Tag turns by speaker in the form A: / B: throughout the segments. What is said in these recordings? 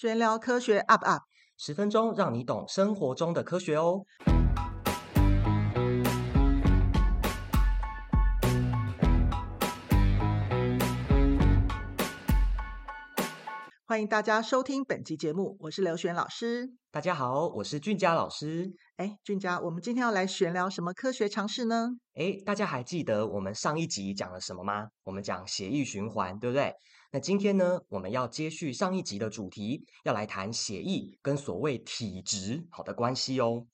A: 玄聊科学 up up，
B: 十分钟让你懂生活中的科学哦。
A: 欢迎大家收听本期节目，我是刘璇老师。
B: 大家好，我是俊佳老师。
A: 哎，俊佳，我们今天要来闲聊什么科学常识呢？
B: 哎，大家还记得我们上一集讲了什么吗？我们讲血液循环，对不对？那今天呢，我们要接续上一集的主题，要来谈血液跟所谓体质好的关系哦。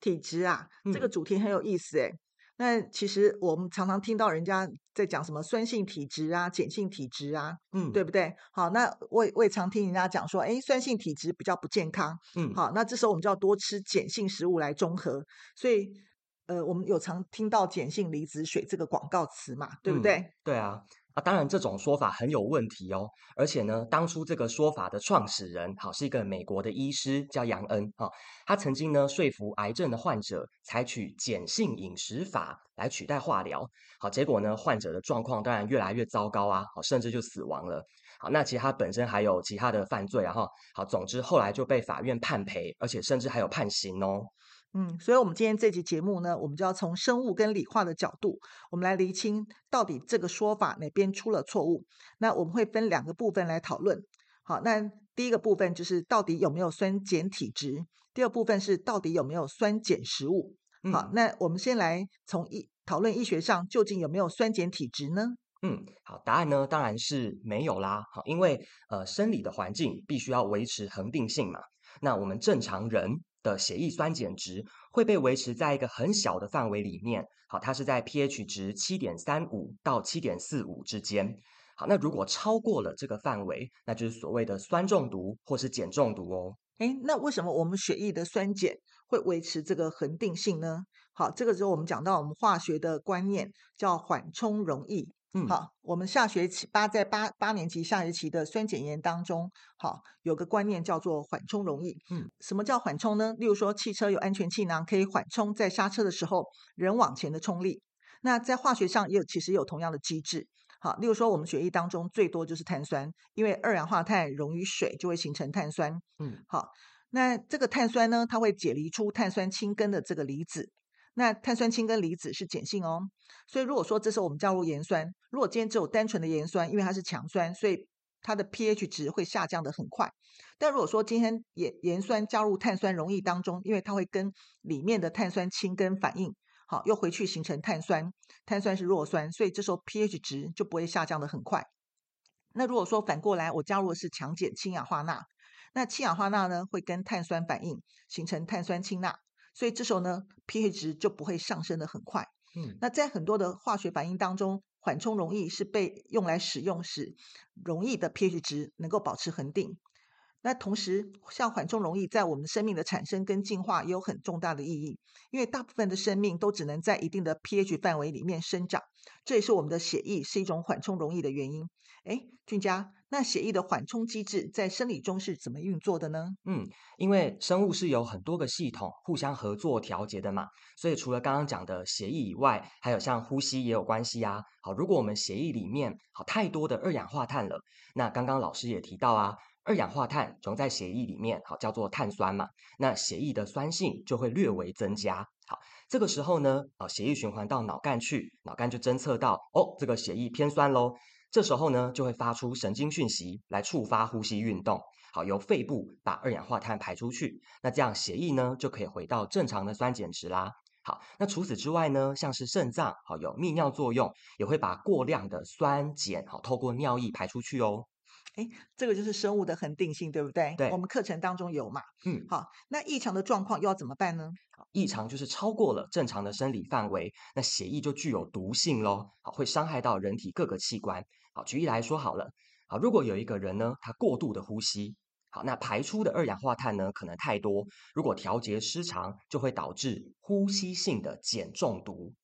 A: 体质啊，
B: 嗯、
A: 这个主题很有意思哎。那其实我们常常听到人家在讲什么酸性体质啊、碱性体质啊，嗯，对不对？好，那我也我也常听人家讲说，哎，酸性体质比较不健康，嗯，好，那这时候我们就要多吃碱性食物来中和。所以，呃，我们有常听到碱性离子水这个广告词嘛，对不对？
B: 嗯、对啊。啊，当然这种说法很有问题哦，而且呢，当初这个说法的创始人，好，是一个美国的医师叫杨恩啊，他曾经呢说服癌症的患者采取碱性饮食法来取代化疗，好，结果呢，患者的状况当然越来越糟糕啊，好，甚至就死亡了。好，那其实他本身还有其他的犯罪啊，哈，好，总之后来就被法院判赔，而且甚至还有判刑哦。
A: 嗯，所以，我们今天这期节目呢，我们就要从生物跟理化的角度，我们来厘清到底这个说法哪边出了错误。那我们会分两个部分来讨论。好，那第一个部分就是到底有没有酸碱体质，第二部分是到底有没有酸碱食物。好，嗯、那我们先来从医讨论医学上究竟有没有酸碱体质呢？
B: 嗯，好，答案呢当然是没有啦。好，因为呃生理的环境必须要维持恒定性嘛。那我们正常人。的血液酸碱值会被维持在一个很小的范围里面，好，它是在 pH 值七点三五到七点四五之间。好，那如果超过了这个范围，那就是所谓的酸中毒或是碱中毒哦。
A: 诶，那为什么我们血液的酸碱会维持这个恒定性呢？好，这个时候我们讲到我们化学的观念叫缓冲溶液。嗯，好，我们下学期八在八八年级下学期的酸碱盐当中，好，有个观念叫做缓冲容易。嗯，什么叫缓冲呢？例如说，汽车有安全气囊可以缓冲在刹车的时候人往前的冲力。那在化学上也有其实有同样的机制。好，例如说我们血液当中最多就是碳酸，因为二氧化碳溶于水就会形成碳酸。嗯，好，那这个碳酸呢，它会解离出碳酸氢根的这个离子。那碳酸氢根离子是碱性哦，所以如果说这时候我们加入盐酸，如果今天只有单纯的盐酸，因为它是强酸，所以它的 pH 值会下降得很快。但如果说今天盐盐酸加入碳酸溶液当中，因为它会跟里面的碳酸氢根反应，好，又回去形成碳酸，碳酸是弱酸，所以这时候 pH 值就不会下降得很快。那如果说反过来，我加入的是强碱氢氧化钠，那氢氧化钠呢会跟碳酸反应，形成碳酸氢钠。所以这时候呢，pH 值就不会上升的很快。嗯，那在很多的化学反应当中，缓冲溶液是被用来使用，使溶液的 pH 值能够保持恒定。那同时，像缓冲溶液在我们生命的产生跟进化也有很重大的意义，因为大部分的生命都只能在一定的 pH 范围里面生长，这也是我们的血液是一种缓冲溶液的原因。哎，俊佳，那血液的缓冲机制在生理中是怎么运作的呢？
B: 嗯，因为生物是有很多个系统互相合作调节的嘛，所以除了刚刚讲的血液以外，还有像呼吸也有关系啊。好，如果我们血液里面好太多的二氧化碳了，那刚刚老师也提到啊。二氧化碳溶在血液里面，好，叫做碳酸嘛，那血液的酸性就会略微增加。好，这个时候呢，啊，血液循环到脑干去，脑干就侦测到，哦，这个血液偏酸喽。这时候呢，就会发出神经讯息来触发呼吸运动，好，由肺部把二氧化碳排出去，那这样血液呢就可以回到正常的酸碱值啦。好，那除此之外呢，像是肾脏，好，有泌尿作用，也会把过量的酸碱，好，透过尿液排出去哦。
A: 哎，这个就是生物的恒定性，对不对？
B: 对，
A: 我们课程当中有嘛。嗯，好，那异常的状况又要怎么办呢？
B: 异常就是超过了正常的生理范围，那血液就具有毒性喽，好，会伤害到人体各个器官。好，举例来说好了，好，如果有一个人呢，他过度的呼吸，好，那排出的二氧化碳呢可能太多，如果调节失常，就会导致呼吸性的碱中毒。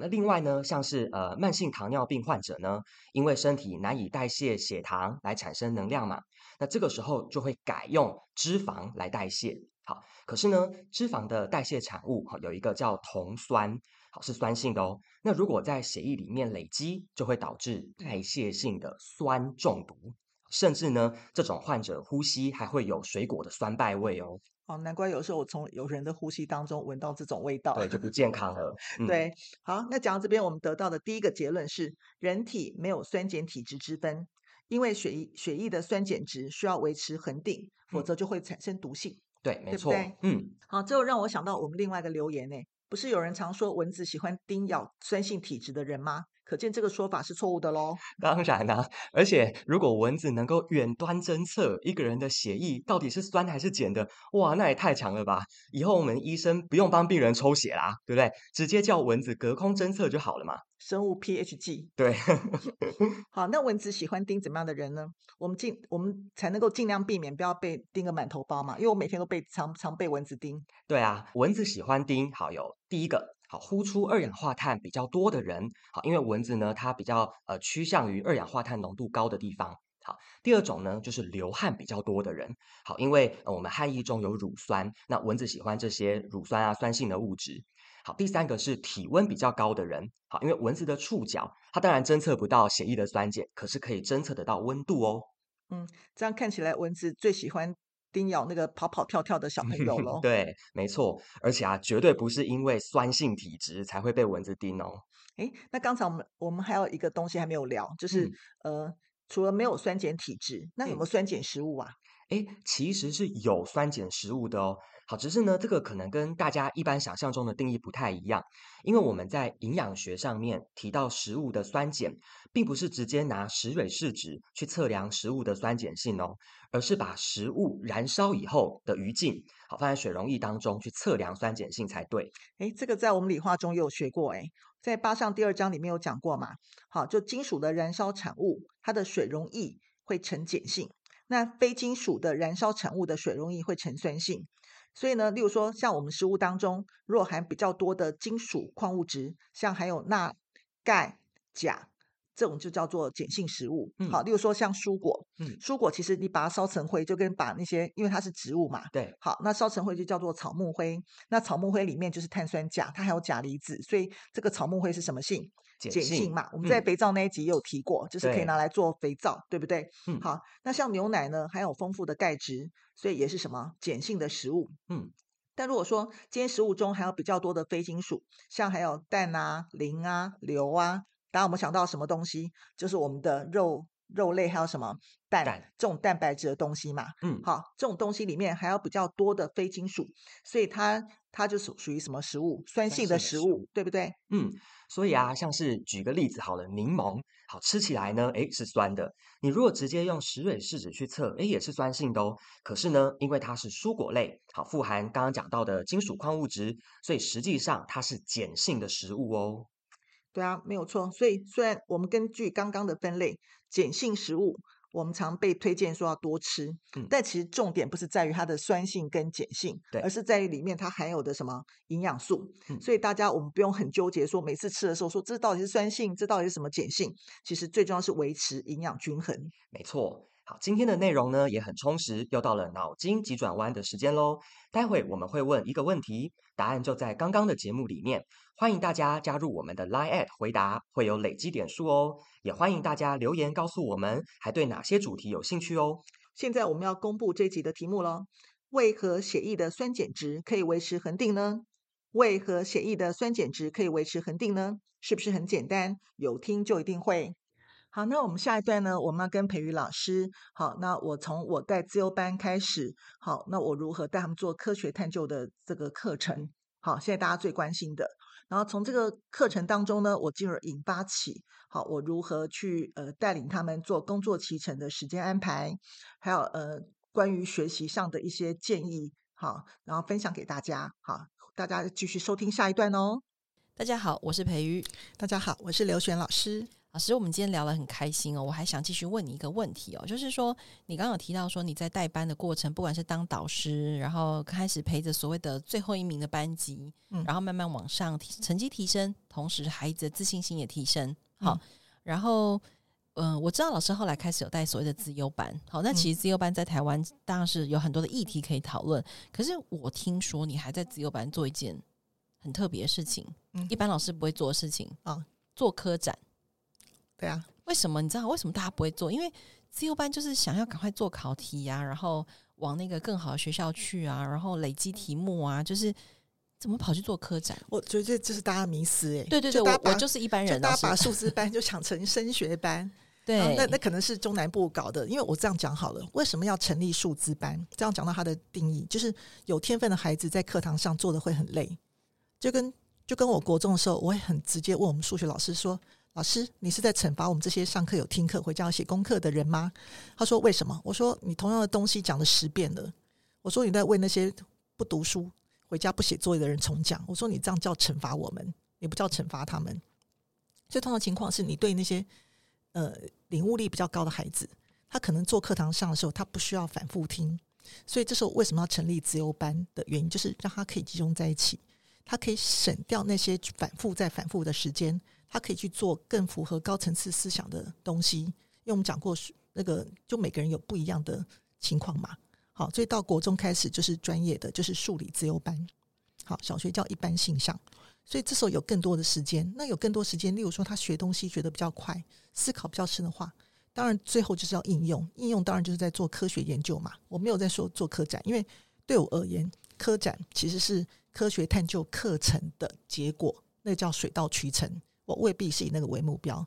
B: 那另外呢，像是呃慢性糖尿病患者呢，因为身体难以代谢血糖来产生能量嘛，那这个时候就会改用脂肪来代谢。好，可是呢，脂肪的代谢产物哈有一个叫酮酸，好，是酸性的哦。那如果在血液里面累积，就会导致代谢性的酸中毒。甚至呢，这种患者呼吸还会有水果的酸败味哦。
A: 哦，难怪有时候我从有人的呼吸当中闻到这种味道，
B: 对，就不健康了。
A: 嗯、对，好，那讲到这边，我们得到的第一个结论是，人体没有酸碱体质之分，因为血液血液的酸碱值需要维持恒定，否则就会产生毒性。
B: 对，没错。对对嗯，
A: 好，最后让我想到我们另外一个留言呢，不是有人常说蚊子喜欢叮咬酸性体质的人吗？可见这个说法是错误的喽。
B: 当然啦、啊，而且如果蚊子能够远端侦测一个人的血液到底是酸还是碱的，哇，那也太强了吧！以后我们医生不用帮病人抽血啦，对不对？直接叫蚊子隔空侦测就好了嘛。
A: 生物 pH 计。
B: 对。
A: 好，那蚊子喜欢叮怎么样的人呢？我们尽我们才能够尽量避免不要被叮个满头包嘛，因为我每天都被常常被蚊子叮。
B: 对啊，蚊子喜欢叮，好，有第一个。好，呼出二氧化碳比较多的人，好，因为蚊子呢，它比较呃趋向于二氧化碳浓度高的地方。好，第二种呢，就是流汗比较多的人，好，因为我们汗液中有乳酸，那蚊子喜欢这些乳酸啊酸性的物质。好，第三个是体温比较高的人，好，因为蚊子的触角，它当然侦测不到血液的酸碱，可是可以侦测得到温度哦。
A: 嗯，这样看起来蚊子最喜欢。叮咬那个跑跑跳跳的小朋友喽？
B: 对，没错，而且啊，绝对不是因为酸性体质才会被蚊子叮哦。
A: 诶，那刚才我们我们还有一个东西还没有聊，就是、嗯、呃，除了没有酸碱体质，那有没有酸碱食物啊？
B: 诶，其实是有酸碱食物的哦。好，只是呢，这个可能跟大家一般想象中的定义不太一样，因为我们在营养学上面提到食物的酸碱，并不是直接拿石蕊试纸去测量食物的酸碱性哦，而是把食物燃烧以后的余烬，好，放在水溶液当中去测量酸碱性才对。
A: 诶，这个在我们理化中也有学过，诶，在八上第二章里面有讲过嘛。好，就金属的燃烧产物，它的水溶液会呈碱性，那非金属的燃烧产物的水溶液会呈酸性。所以呢，例如说，像我们食物当中，若含比较多的金属矿物质，像含有钠、钙、钾，这种就叫做碱性食物。嗯、好，例如说像蔬果，嗯，蔬果其实你把它烧成灰，就跟把那些，因为它是植物嘛，
B: 对，
A: 好，那烧成灰就叫做草木灰。那草木灰里面就是碳酸钾，它还有钾离子，所以这个草木灰是什么性？碱性嘛，我们在肥皂那一集也有提过，嗯、就是可以拿来做肥皂，对，对不对？嗯，好，那像牛奶呢，含有丰富的钙质，所以也是什么碱性的食物。嗯，但如果说今天食物中还有比较多的非金属，像还有氮啊、磷啊、硫啊，大家有没有想到什么东西？就是我们的肉。肉类还有什么蛋，蛋这种蛋白质的东西嘛？嗯，好，这种东西里面还有比较多的非金属，所以它它就属属于什么食物？酸性的食物，食物对不对？
B: 嗯，所以啊，像是举个例子好了，柠檬，好吃起来呢，诶，是酸的。你如果直接用石蕊试纸去测，诶，也是酸性的哦。可是呢，因为它是蔬果类，好，富含刚刚讲到的金属矿物质，所以实际上它是碱性的食物哦。
A: 对啊，没有错。所以虽然我们根据刚刚的分类，碱性食物我们常被推荐说要多吃，嗯，但其实重点不是在于它的酸性跟碱性，对，而是在于里面它含有的什么营养素。嗯，所以大家我们不用很纠结，说每次吃的时候说这到底是酸性，这到底是什么碱性？其实最重要是维持营养均衡。
B: 没错。好，今天的内容呢也很充实，又到了脑筋急转弯的时间喽。待会我们会问一个问题，答案就在刚刚的节目里面。欢迎大家加入我们的 Line@ at 回答，会有累积点数哦。也欢迎大家留言告诉我们，还对哪些主题有兴趣哦。
A: 现在我们要公布这集的题目喽。为何血液的酸碱值可以维持恒定呢？为何血液的酸碱值可以维持恒定呢？是不是很简单？有听就一定会。好，那我们下一段呢，我们要跟培瑜老师。好，那我从我带自由班开始。好，那我如何带他们做科学探究的这个课程？好，现在大家最关心的。然后从这个课程当中呢，我进而引发起，好，我如何去呃带领他们做工作期程的时间安排，还有呃关于学习上的一些建议。好，然后分享给大家。好，大家继续收听下一段哦。
C: 大家好，我是培瑜。
A: 大家好，我是刘璇老师。
C: 老师，我们今天聊得很开心哦，我还想继续问你一个问题哦，就是说你刚刚有提到说你在带班的过程，不管是当导师，然后开始陪着所谓的最后一名的班级，嗯，然后慢慢往上提，成绩提升，同时孩子的自信心也提升，好，嗯，然后嗯，呃，我知道老师后来开始有带所谓的自优班，好，那其实自优班在台湾当然是有很多的议题可以讨论，可是我听说你还在自优班做一件很特别的事情，嗯，一般老师不会做的事情啊，做科展。
A: 对啊，
C: 为什么你知道为什么大家不会做？因为自由班就是想要赶快做考题呀、啊，然后往那个更好的学校去啊，然后累积题目啊，就是怎么跑去做科展？
D: 我觉得这是大家迷思哎，
C: 对对对，我我就是一般人，
D: 大家把数字班 就想成升学班。
C: 对，
D: 那那可能是中南部搞的，因为我这样讲好了，为什么要成立数字班？这样讲到它的定义，就是有天分的孩子在课堂上做的会很累，就跟就跟我国中的时候，我会很直接问我们数学老师说：“老师，你是在惩罚我们这些上课有听课回家要写功课的人吗？”他说：“为什么？”我说：“你同样的东西讲了十遍了。”我说：“你在为那些不读书回家不写作业的人重讲。”我说：“你这样叫惩罚我们，也不叫惩罚他们。”最通常情况是你对那些。呃，领悟力比较高的孩子，他可能做课堂上的时候，他不需要反复听，所以这时候为什么要成立自由班的原因，就是让他可以集中在一起，他可以省掉那些反复再反复的时间，他可以去做更符合高层次思想的东西。因为我们讲过，那个就每个人有不一样的情况嘛。好，所以到国中开始就是专业的，就是数理自由班。好，小学叫一般性向。所以这时候有更多的时间，那有更多时间，例如说他学东西学得比较快，思考比较深的话，当然最后就是要应用，应用当然就是在做科学研究嘛。我没有在说做科展，因为对我而言，科展其实是科学探究课程的结果，那叫水到渠成。我未必是以那个为目标，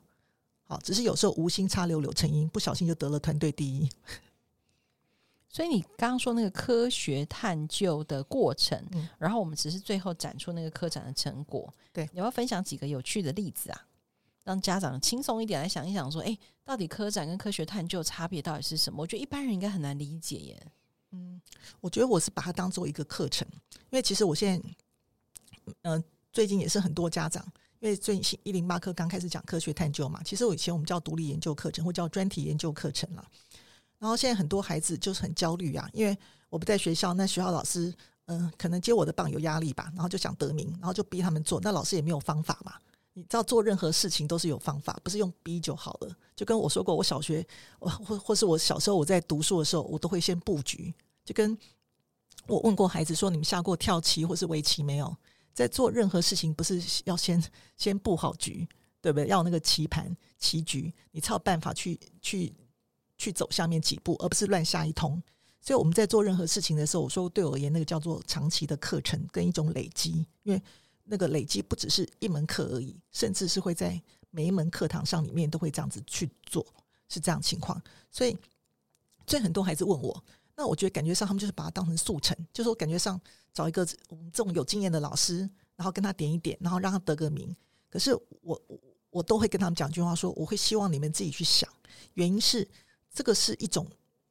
D: 好，只是有时候无心插柳柳成荫，不小心就得了团队第一。
C: 所以你刚刚说那个科学探究的过程，
D: 嗯，
C: 然后我们只是最后展出那个科展的成果。
D: 对，
C: 你要不要分享几个有趣的例子啊？让家长轻松一点来想一想，说，哎，到底科展跟科学探究差别到底是什么？我觉得一般人应该很难理解耶。
D: 嗯，我觉得我是把它当做一个课程，因为其实我现在，嗯、呃，最近也是很多家长，因为最近一零八课刚开始讲科学探究嘛，其实我以前我们叫独立研究课程或叫专题研究课程了。然后现在很多孩子就是很焦虑啊，因为我不在学校，那学校老师嗯、可能接我的棒有压力吧，然后就想得名，然后就逼他们做，那老师也没有方法嘛。你知道做任何事情都是有方法，不是用逼就好了。就跟我说过，我小学我或或是我小时候我在读书的时候，我都会先布局。就跟我问过孩子说，你们下过跳棋或是围棋没有？在做任何事情，不是要先先布好局，对不对？要那个棋盘棋局，你才有办法去去。去走下面几步，而不是乱下一通。所以我们在做任何事情的时候，我说对我而言，那个叫做长期的课程跟一种累积，因为那个累积不只是一门课而已，甚至是会在每一门课堂上里面都会这样子去做，是这样情况。所以，所以很多孩子问我，那我觉得感觉上他们就是把它当成速成，就是我感觉上找一个我们这种有经验的老师，然后跟他点一点，然后让他得个名。可是我我都会跟他们讲一句话说，我会希望你们自己去想，原因是。这个是一种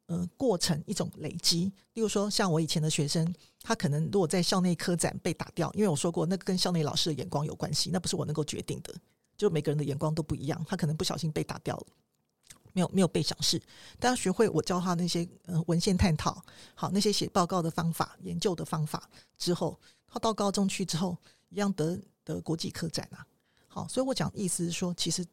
D: 呃过程，一种累积。例如说，像我以前的学生，他可能如果在校内科展被打掉，因为我说过，那个跟校内老师的眼光有关系，那不是我能够决定的。就每个人的眼光都不一样，他可能不小心被打掉了，没有没有被赏识。但要学会我教他那些呃文献探讨，好那些写报告的方法、研究的方法之后，他到高中去之后，一样得得国际科展啊。好，所以我讲意思是说，其实。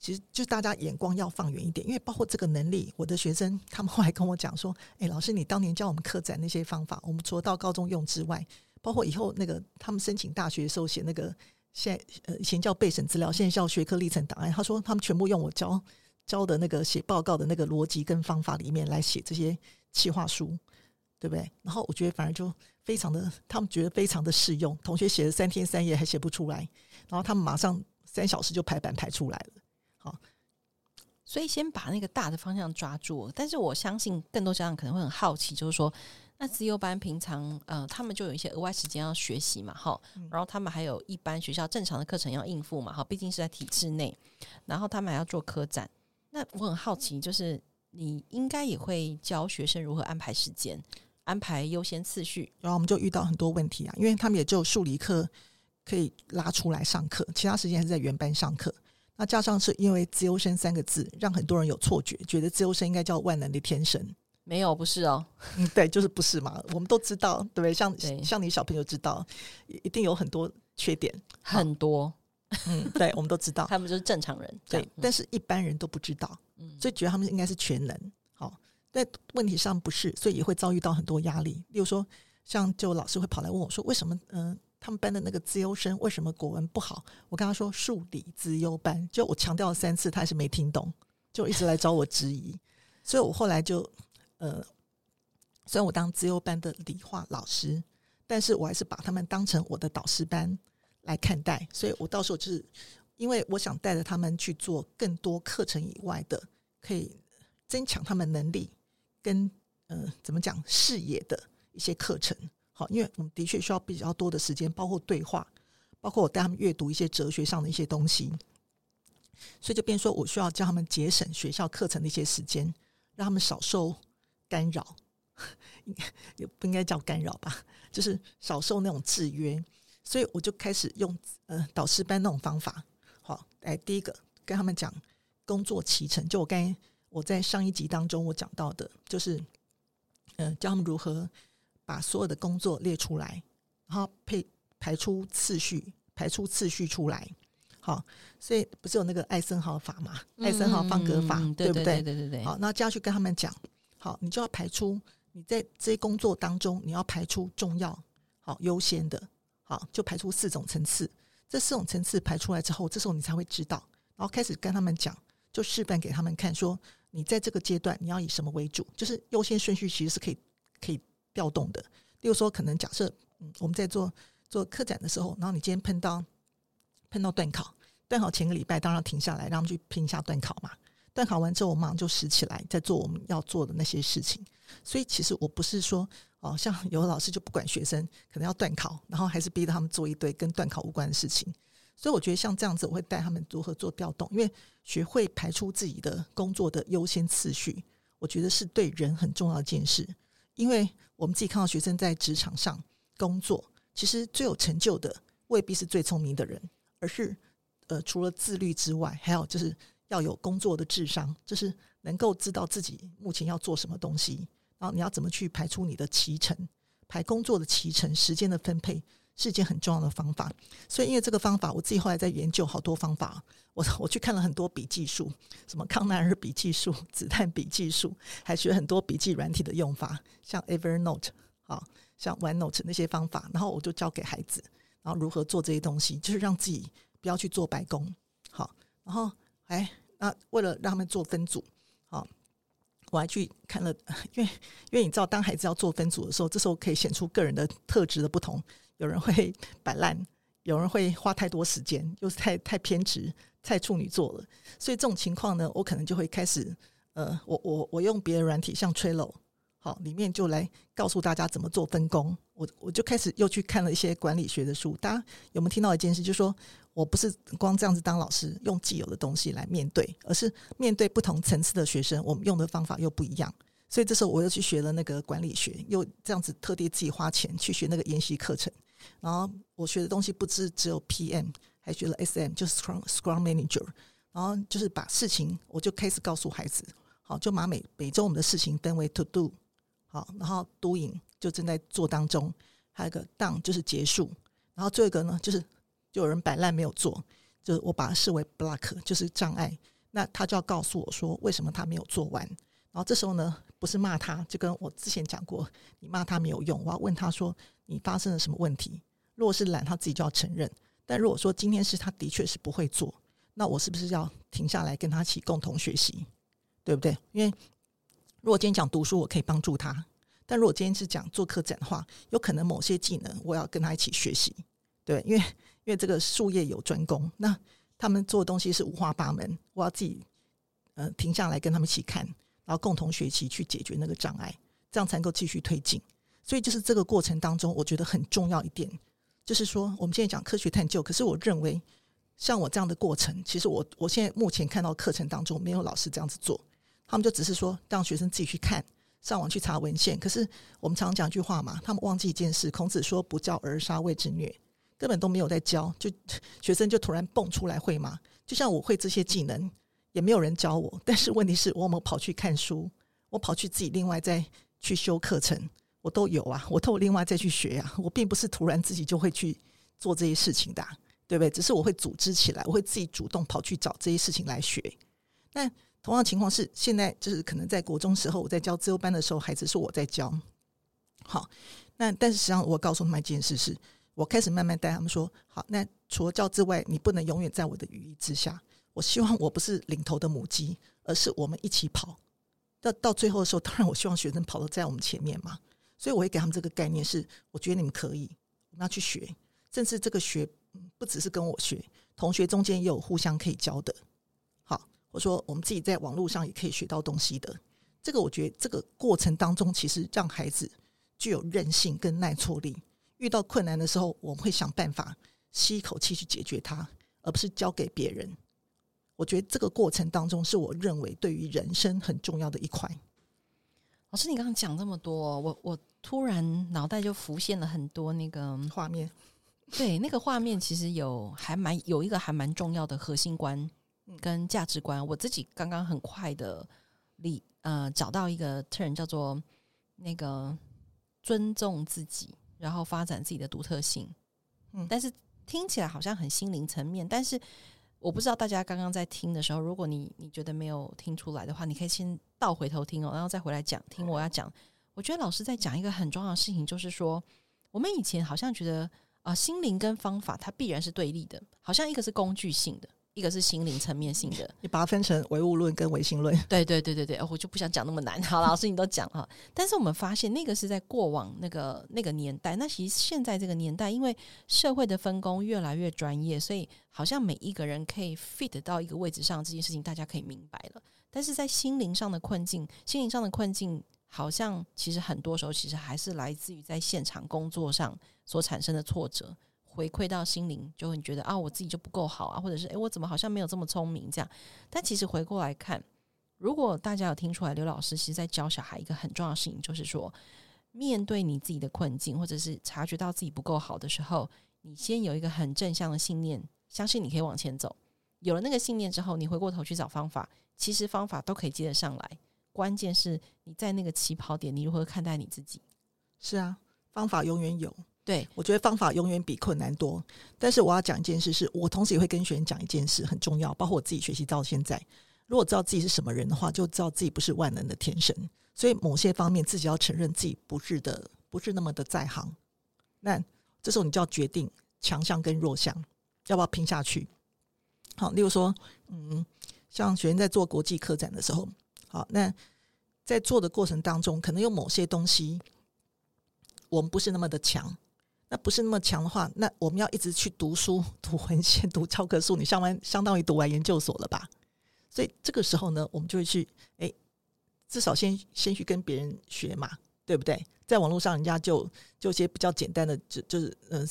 D: 其实就大家眼光要放远一点，因为包括这个能力，我的学生他们后来跟我讲说：“哎，老师，你当年教我们科展那些方法，我们除了到高中用之外，包括以后那个他们申请大学的时候写那个现呃以前叫备审资料，现在叫学科历程档案。他说他们全部用我教教的那个写报告的那个逻辑跟方法里面来写这些企划书，对不对？然后我觉得反而就非常的，他们觉得非常的适用。同学写了三天三夜还写不出来，然后他们马上三小时就排版排出来了。”好，
C: 所以先把那个大的方向抓住。但是我相信更多家长可能会很好奇，就是说，那自由班平常呃，他们就有一些额外时间要学习嘛，哈，然后他们还有一般学校正常的课程要应付嘛，哈，毕竟是在体制内，然后他们还要做科展。那我很好奇，就是你应该也会教学生如何安排时间，安排优先次序。
D: 然后我们就遇到很多问题啊，因为他们也只有数理课可以拉出来上课，其他时间还是在原班上课。那加上是因为“资优生”三个字，让很多人有错觉，觉得资优生应该叫万能的天神。
C: 没有，不是哦。
D: 嗯，对，就是不是嘛？我们都知道，对不对？像
C: 对
D: 像你小朋友知道，一定有很多缺点，
C: 很多。
D: 嗯，对，我们都知道，
C: 他们就是正常人。
D: 对，但是一般人都不知道，
C: 嗯，
D: 所以觉得他们应该是全能。好，但问题上不是，所以也会遭遇到很多压力。例如说，像就老师会跑来问我说：“为什么？”嗯、呃。他们班的那个资优生为什么国文不好？我跟他说数理资优班，就我强调了三次，他还是没听懂，就一直来找我质疑。所以我后来就呃，虽然我当资优班的理化老师，但是我还是把他们当成我的导师班来看待。所以我到时候就是因为我想带着他们去做更多课程以外的，可以增强他们能力跟呃怎么讲视野的一些课程。好，因为我们的确需要比较多的时间，包括对话，包括我带他们阅读一些哲学上的一些东西。所以就变说，我需要教他们节省学校课程的一些时间，让他们少受干扰，也不应该叫干扰吧，就是少受那种制约。所以我就开始用呃导师班那种方法，好，来第一个跟他们讲工作期程，就我刚才我在上一集当中我讲到的，就是嗯、呃、教他们如何把所有的工作列出来，然后配排出次序，排出次序出来。好，所以不是有那个艾森豪法嘛？艾森豪方格法，对不对？对对对对。好，那就要去跟他们讲，好，你就要排出你在这些工作当中，你要排出重要、好优先的，好，就排出四种层次。这四种层次排出来之后，这时候你才会知道，然后开始跟他们讲，就示范给他们看，说你在这个阶段你要以什么为主，就是优先顺序其实是可以可以调动的。例如说，可能假设嗯我们在做做客展的时候，然后你今天碰到碰到段考。段考前个礼拜，当然停下来，让他们去拼一下段考嘛。段考完之后，我马上就拾起来，在做我们要做的那些事情。所以，其实我不是说，哦，像有的老师就不管学生可能要段考，然后还是逼着他们做一堆跟段考无关的事情。所以，我觉得像这样子，我会带他们如何做调动，因为学会排出自己的工作的优先次序，我觉得是对人很重要一件事。因为我们自己看到学生在职场上工作，其实最有成就的未必是最聪明的人，而是。呃，除了自律之外，还有就是要有工作的智商，就是能够知道自己目前要做什么东西，然后你要怎么去排出你的脐程，排工作的脐程，时间的分配是一件很重要的方法。所以，因为这个方法，我自己后来在研究好多方法，我我去看了很多笔记术，什么康奈尔笔记术、子弹笔记术，还学很多笔记软体的用法，像 Evernote 啊，像 OneNote 那些方法，然后我就教给孩子，然后如何做这些东西，就是让自己。不要去做白工，好，然后哎，那为了让他们做分组，好，我还去看了，因为因为你知道，当孩子要做分组的时候，这时候可以显出个人的特质的不同。有人会摆烂，有人会花太多时间，又是太太偏执，太处女座了。所以这种情况呢，我可能就会开始，呃，我我我用别的软体，像 Trello。好，里面就来告诉大家怎么做分工。我我就开始又去看了一些管理学的书。大家有没有听到一件事？就是说我不是光这样子当老师，用既有的东西来面对，而是面对不同层次的学生，我们用的方法又不一样。所以这时候我又去学了那个管理学，又这样子特地自己花钱去学那个研习课程。然后我学的东西不只只有 PM，还学了 SM，就是 Scrum Scrum Manager。然后就是把事情，我就开始告诉孩子，好，就把每每周我们的事情分为 To Do。好，然后 doing 就正在做当中，还有一个 done 就是结束，然后最后一个呢，就是就有人摆烂没有做，就我把它视为 block 就是障碍，那他就要告诉我说为什么他没有做完，然后这时候呢，不是骂他，就跟我之前讲过，你骂他没有用，我要问他说你发生了什么问题？如果是懒，他自己就要承认，但如果说今天是他的确是不会做，那我是不是要停下来跟他一起共同学习，对不对？因为如果今天讲读书，我可以帮助他；但如果今天是讲做课展的话，有可能某些技能我要跟他一起学习，对，因为因为这个术业有专攻，那他们做的东西是五花八门，我要自己呃停下来跟他们一起看，然后共同学习去解决那个障碍，这样才能够继续推进。所以就是这个过程当中，我觉得很重要一点，就是说我们现在讲科学探究，可是我认为像我这样的过程，其实我我现在目前看到课程当中没有老师这样子做。他们就只是说让学生自己去看，上网去查文献。可是我们常讲一句话嘛，他们忘记一件事：孔子说“不教而杀谓之虐”，根本都没有在教，就学生就突然蹦出来会嘛。就像我会这些技能，也没有人教我。但是问题是我有没有跑去看书，我跑去自己另外再去修课程，我都有啊，我都有另外再去学啊。我并不是突然自己就会去做这些事情的，对不对？只是我会组织起来，我会自己主动跑去找这些事情来学。那同样情况是，现在就是可能在国中时候，我在教资优班的时候，孩子是我在教。好，那但是实际上，我告诉他们一件事是，我开始慢慢带他们说，好，那除了教之外，你不能永远在我的羽翼之下。我希望我不是领头的母鸡，而是我们一起跑。到到最后的时候，当然我希望学生跑得在我们前面嘛，所以我会给他们这个概念是，我觉得你们可以，我们要去学，甚至这个学不只是跟我学，同学中间也有互相可以教的。好，我说我们自己在网络上也可以学到东西的。这个我觉得这个过程当中，其实让孩子具有韧性跟耐挫力，遇到困难的时候，我们会想办法吸一口气去解决它，而不是交给别人。我觉得这个过程当中，是我认为对于人生很重要的一块。
C: 老师，你刚刚讲这么多，我我突然脑袋就浮现了很多那个
D: 画面。
C: 对，那个画面其实有还蛮有一个还蛮重要的核心观跟价值观。我自己刚刚很快的理呃找到一个 turn 叫做那个尊重自己，然后发展自己的独特性。嗯，但是听起来好像很心灵层面，但是。我不知道大家刚刚在听的时候，如果你你觉得没有听出来的话，你可以先倒回头听哦，然后再回来讲听我要讲。我觉得老师在讲一个很重要的事情，就是说我们以前好像觉得啊、呃，心灵跟方法它必然是对立的，好像一个是工具性的。一个是心灵层面性的，
D: 你把它分成唯物论跟唯心论。
C: 对对对对对，我就不想讲那么难。好，老师你都讲哈。但是我们发现那个是在过往那个那个年代，那其实现在这个年代，因为社会的分工越来越专业，所以好像每一个人可以 fit 到一个位置上，这件事情大家可以明白了。但是在心灵上的困境，心灵上的困境，好像其实很多时候其实还是来自于在现场工作上所产生的挫折。回馈到心灵，就会觉得啊，我自己就不够好啊，或者是诶，我怎么好像没有这么聪明这样？但其实回过来看，如果大家有听出来，刘老师其实在教小孩一个很重要的事情，就是说，面对你自己的困境，或者是察觉到自己不够好的时候，你先有一个很正向的信念，相信你可以往前走。有了那个信念之后，你回过头去找方法，其实方法都可以接得上来。关键是你在那个起跑点，你如何看待你自己？
D: 是啊，方法永远有。
C: 对，
D: 我觉得方法永远比困难多。但是我要讲一件事是，我同时也会跟学生讲一件事，很重要。包括我自己学习到现在，如果知道自己是什么人的话，就知道自己不是万能的天神。所以某些方面自己要承认自己不是的，不是那么的在行。那这时候你就要决定强项跟弱项，要不要拼下去？好，例如说，嗯，像学生在做国际科展的时候，好，那在做的过程当中，可能有某些东西我们不是那么的强。那不是那么强的话，那我们要一直去读书、读文献、读教科书，你相当相当于读完研究所了吧？所以这个时候呢，我们就会去，哎，至少先先去跟别人学嘛，对不对？在网络上，人家就就一些比较简单的，就就是嗯、呃、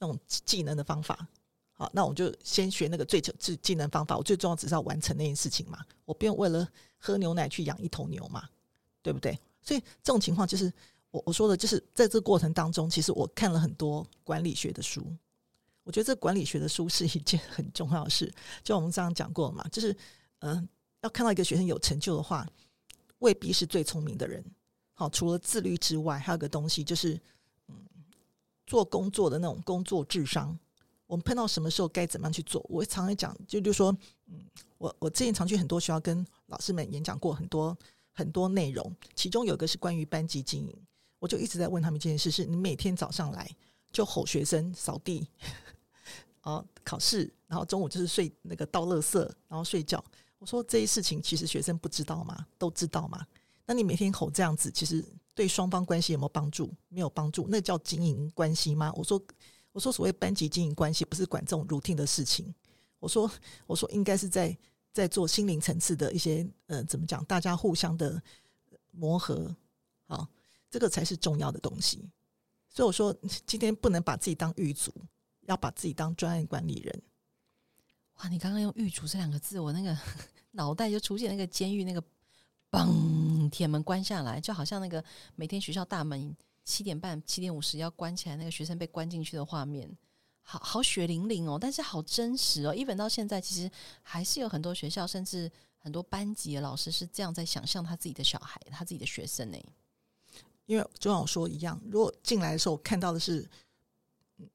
D: 那种技能的方法。好，那我就先学那个最技技能方法。我最重要只是要完成那件事情嘛，我不用为了喝牛奶去养一头牛嘛，对不对？所以这种情况就是。我我说的就是在这过程当中，其实我看了很多管理学的书。我觉得这管理学的书是一件很重要的事。就我们这样讲过嘛，就是嗯、要看到一个学生有成就的话，未必是最聪明的人。好，除了自律之外，还有个东西就是嗯，做工作的那种工作智商。我们碰到什么时候该怎么样去做？我常常讲，就就说嗯，我我之前常去很多学校跟老师们演讲过很多很多内容，其中有一个是关于班级经营。我就一直在问他们一件事：是你每天早上来就吼学生扫地，啊，考试，然后中午就是睡那个倒垃圾，然后睡觉。我说这些事情其实学生不知道吗？都知道吗？那你每天吼这样子，其实对双方关系有没有帮助？没有帮助，那叫经营关系吗？我说，我说所谓班级经营关系，不是管这种 routine 的事情。我说，我说应该是在在做心灵层次的一些，呃，怎么讲？大家互相的磨合，好。这个才是重要的东西，所以我说今天不能把自己当狱卒，要把自己当专案管理人。
C: 哇，你刚刚用“狱卒”这两个字，我那个 脑袋就出现那个监狱那个嘣，铁门关下来，就好像那个每天学校大门七点半、七点五十要关起来，那个学生被关进去的画面，好好血淋淋哦，但是好真实哦。一本到现在，其实还是有很多学校，甚至很多班级的老师是这样在想象他自己的小孩、他自己的学生呢。
D: 因为就像我说一样，如果进来的时候看到的是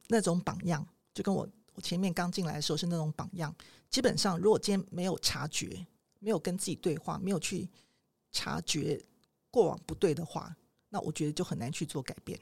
D: 那种榜样，就跟我我前面刚进来的时候是那种榜样。基本上，如果今天没有察觉，没有跟自己对话，没有去察觉过往不对的话，那我觉得就很难去做改变。